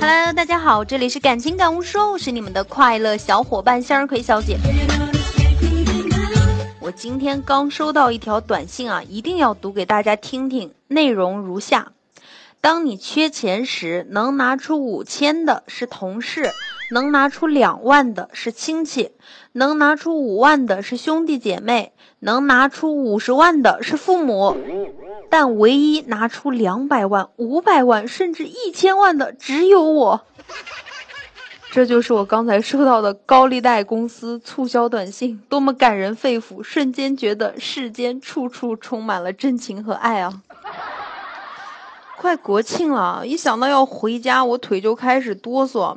Hello，大家好，这里是感情感悟说，我是你们的快乐小伙伴向日葵小姐。我今天刚收到一条短信啊，一定要读给大家听听，内容如下：当你缺钱时，能拿出五千的是同事，能拿出两万的是亲戚，能拿出五万的是兄弟姐妹，能拿出五十万的是父母。但唯一拿出两百万、五百万甚至一千万的只有我，这就是我刚才收到的高利贷公司促销短信，多么感人肺腑！瞬间觉得世间处处充满了真情和爱啊！快国庆了，一想到要回家，我腿就开始哆嗦。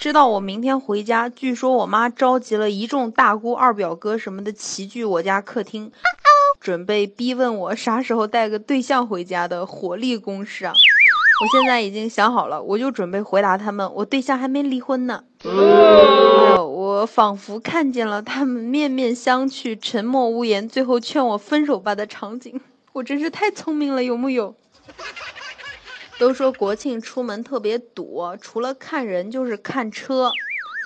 知道我明天回家，据说我妈召集了一众大姑、二表哥什么的齐聚我家客厅。准备逼问我啥时候带个对象回家的火力攻势啊！我现在已经想好了，我就准备回答他们，我对象还没离婚呢。我仿佛看见了他们面面相觑、沉默无言，最后劝我分手吧的场景。我真是太聪明了，有木有？都说国庆出门特别堵，除了看人就是看车，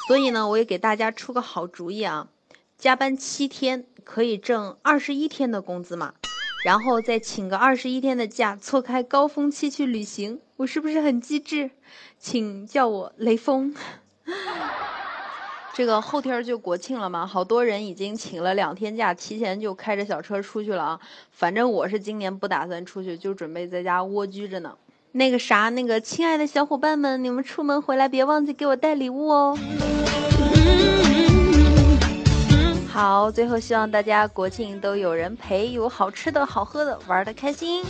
所以呢，我也给大家出个好主意啊，加班七天。可以挣二十一天的工资嘛，然后再请个二十一天的假，错开高峰期去旅行，我是不是很机智？请叫我雷锋。这个后天就国庆了嘛，好多人已经请了两天假，提前就开着小车出去了啊。反正我是今年不打算出去，就准备在家蜗居着呢。那个啥，那个亲爱的小伙伴们，你们出门回来别忘记给我带礼物哦。好，最后希望大家国庆都有人陪，有好吃的、好喝的、玩的开心。